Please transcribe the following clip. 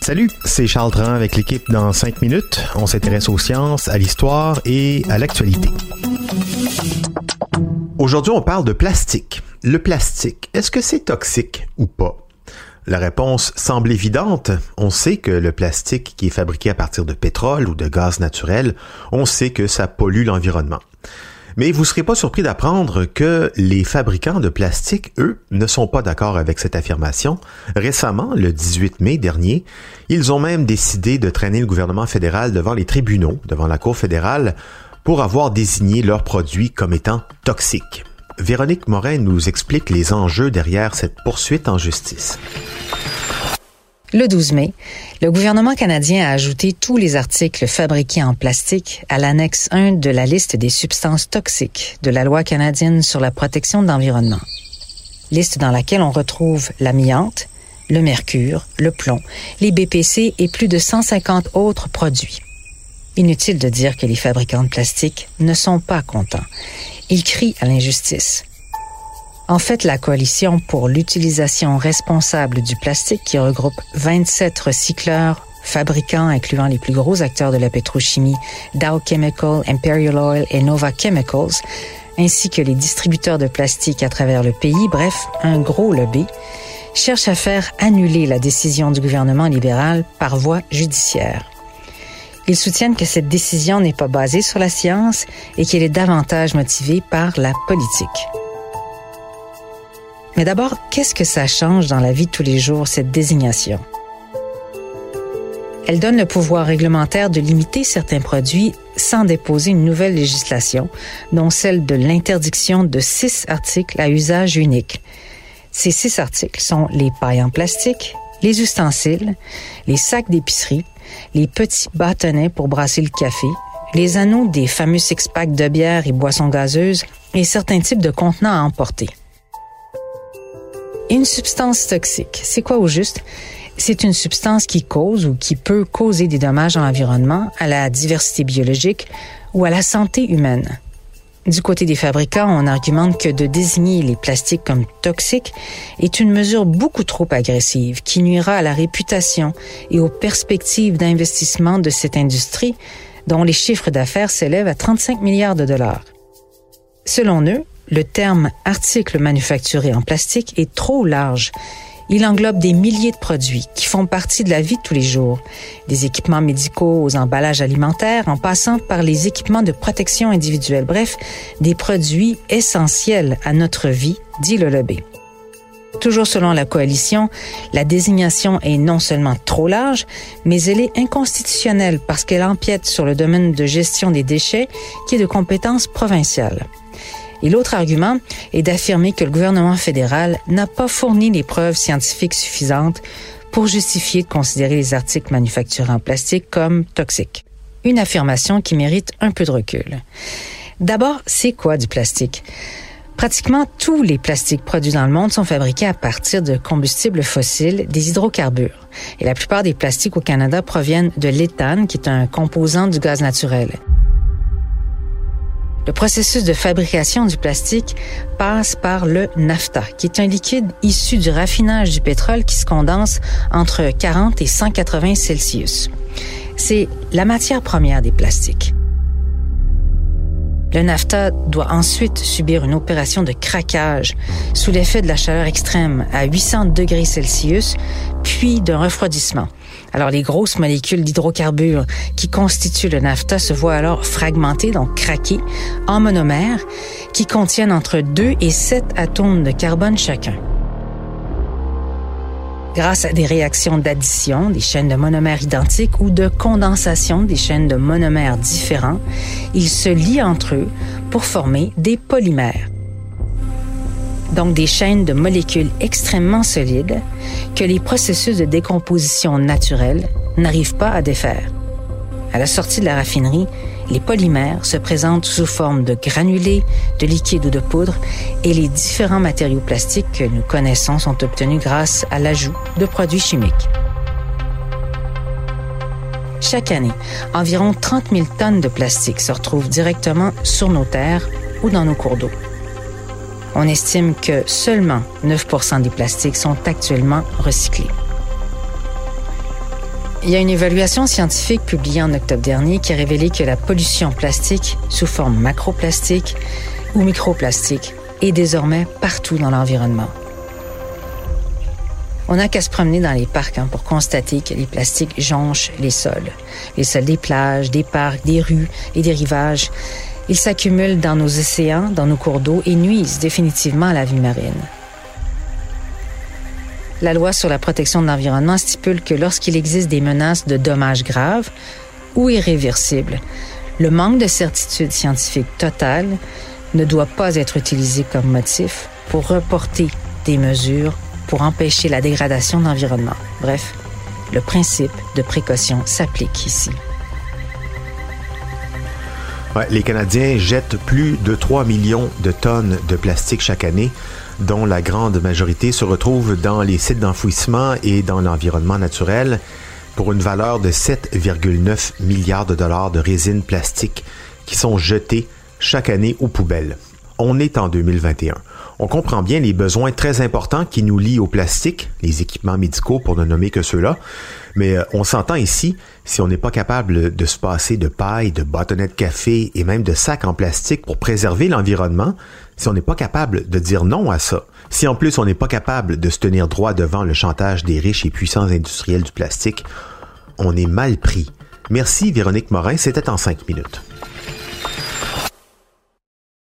Salut, c'est Charles Tran avec l'équipe dans 5 minutes. On s'intéresse aux sciences, à l'histoire et à l'actualité. Aujourd'hui, on parle de plastique. Le plastique, est-ce que c'est toxique ou pas? La réponse semble évidente. On sait que le plastique qui est fabriqué à partir de pétrole ou de gaz naturel, on sait que ça pollue l'environnement. Mais vous ne serez pas surpris d'apprendre que les fabricants de plastique, eux, ne sont pas d'accord avec cette affirmation. Récemment, le 18 mai dernier, ils ont même décidé de traîner le gouvernement fédéral devant les tribunaux, devant la Cour fédérale, pour avoir désigné leurs produits comme étant toxiques. Véronique Morin nous explique les enjeux derrière cette poursuite en justice. Le 12 mai, le gouvernement canadien a ajouté tous les articles fabriqués en plastique à l'annexe 1 de la liste des substances toxiques de la loi canadienne sur la protection de l'environnement. Liste dans laquelle on retrouve l'amiante, le mercure, le plomb, les BPC et plus de 150 autres produits. Inutile de dire que les fabricants de plastique ne sont pas contents. Ils crient à l'injustice. En fait, la coalition pour l'utilisation responsable du plastique, qui regroupe 27 recycleurs, fabricants incluant les plus gros acteurs de la pétrochimie, Dow Chemical, Imperial Oil et Nova Chemicals, ainsi que les distributeurs de plastique à travers le pays, bref, un gros lobby, cherche à faire annuler la décision du gouvernement libéral par voie judiciaire. Ils soutiennent que cette décision n'est pas basée sur la science et qu'elle est davantage motivée par la politique. Mais d'abord, qu'est-ce que ça change dans la vie de tous les jours, cette désignation? Elle donne le pouvoir réglementaire de limiter certains produits sans déposer une nouvelle législation, dont celle de l'interdiction de six articles à usage unique. Ces six articles sont les pailles en plastique, les ustensiles, les sacs d'épicerie, les petits bâtonnets pour brasser le café, les anneaux des fameux six-packs de bière et boissons gazeuses et certains types de contenants à emporter. Une substance toxique, c'est quoi au juste? C'est une substance qui cause ou qui peut causer des dommages à l'environnement, à la diversité biologique ou à la santé humaine. Du côté des fabricants, on argumente que de désigner les plastiques comme toxiques est une mesure beaucoup trop agressive qui nuira à la réputation et aux perspectives d'investissement de cette industrie dont les chiffres d'affaires s'élèvent à 35 milliards de dollars. Selon eux, le terme article manufacturé en plastique est trop large. Il englobe des milliers de produits qui font partie de la vie de tous les jours, des équipements médicaux aux emballages alimentaires, en passant par les équipements de protection individuelle, bref, des produits essentiels à notre vie, dit le lobby. Toujours selon la coalition, la désignation est non seulement trop large, mais elle est inconstitutionnelle parce qu'elle empiète sur le domaine de gestion des déchets qui est de compétence provinciale. Et l'autre argument est d'affirmer que le gouvernement fédéral n'a pas fourni les preuves scientifiques suffisantes pour justifier de considérer les articles manufacturés en plastique comme toxiques. Une affirmation qui mérite un peu de recul. D'abord, c'est quoi du plastique? Pratiquement tous les plastiques produits dans le monde sont fabriqués à partir de combustibles fossiles, des hydrocarbures. Et la plupart des plastiques au Canada proviennent de l'éthane, qui est un composant du gaz naturel. Le processus de fabrication du plastique passe par le nafta, qui est un liquide issu du raffinage du pétrole qui se condense entre 40 et 180 Celsius. C'est la matière première des plastiques. Le nafta doit ensuite subir une opération de craquage sous l'effet de la chaleur extrême à 800 degrés Celsius, puis d'un refroidissement. Alors les grosses molécules d'hydrocarbures qui constituent le nafta se voient alors fragmentées, donc craquées, en monomères qui contiennent entre 2 et 7 atomes de carbone chacun. Grâce à des réactions d'addition, des chaînes de monomères identiques ou de condensation des chaînes de monomères différents, ils se lient entre eux pour former des polymères. Donc des chaînes de molécules extrêmement solides que les processus de décomposition naturelle n'arrivent pas à défaire. À la sortie de la raffinerie, les polymères se présentent sous forme de granulés, de liquide ou de poudre et les différents matériaux plastiques que nous connaissons sont obtenus grâce à l'ajout de produits chimiques. Chaque année, environ 30 000 tonnes de plastique se retrouvent directement sur nos terres ou dans nos cours d'eau. On estime que seulement 9 des plastiques sont actuellement recyclés. Il y a une évaluation scientifique publiée en octobre dernier qui a révélé que la pollution plastique sous forme macroplastique ou microplastique est désormais partout dans l'environnement. On n'a qu'à se promener dans les parcs hein, pour constater que les plastiques jonchent les sols. Les sols des plages, des parcs, des rues et des rivages. Ils s'accumulent dans nos océans, dans nos cours d'eau et nuisent définitivement à la vie marine. La loi sur la protection de l'environnement stipule que lorsqu'il existe des menaces de dommages graves ou irréversibles, le manque de certitude scientifique totale ne doit pas être utilisé comme motif pour reporter des mesures pour empêcher la dégradation de l'environnement. Bref, le principe de précaution s'applique ici. Les Canadiens jettent plus de 3 millions de tonnes de plastique chaque année, dont la grande majorité se retrouve dans les sites d'enfouissement et dans l'environnement naturel, pour une valeur de 7,9 milliards de dollars de résine plastique qui sont jetées chaque année aux poubelles. On est en 2021. On comprend bien les besoins très importants qui nous lient au plastique, les équipements médicaux pour ne nommer que ceux-là, mais euh, on s'entend ici, si on n'est pas capable de se passer de paille, de bâtonnets de café et même de sacs en plastique pour préserver l'environnement, si on n'est pas capable de dire non à ça, si en plus on n'est pas capable de se tenir droit devant le chantage des riches et puissants industriels du plastique, on est mal pris. Merci Véronique Morin, c'était en cinq minutes.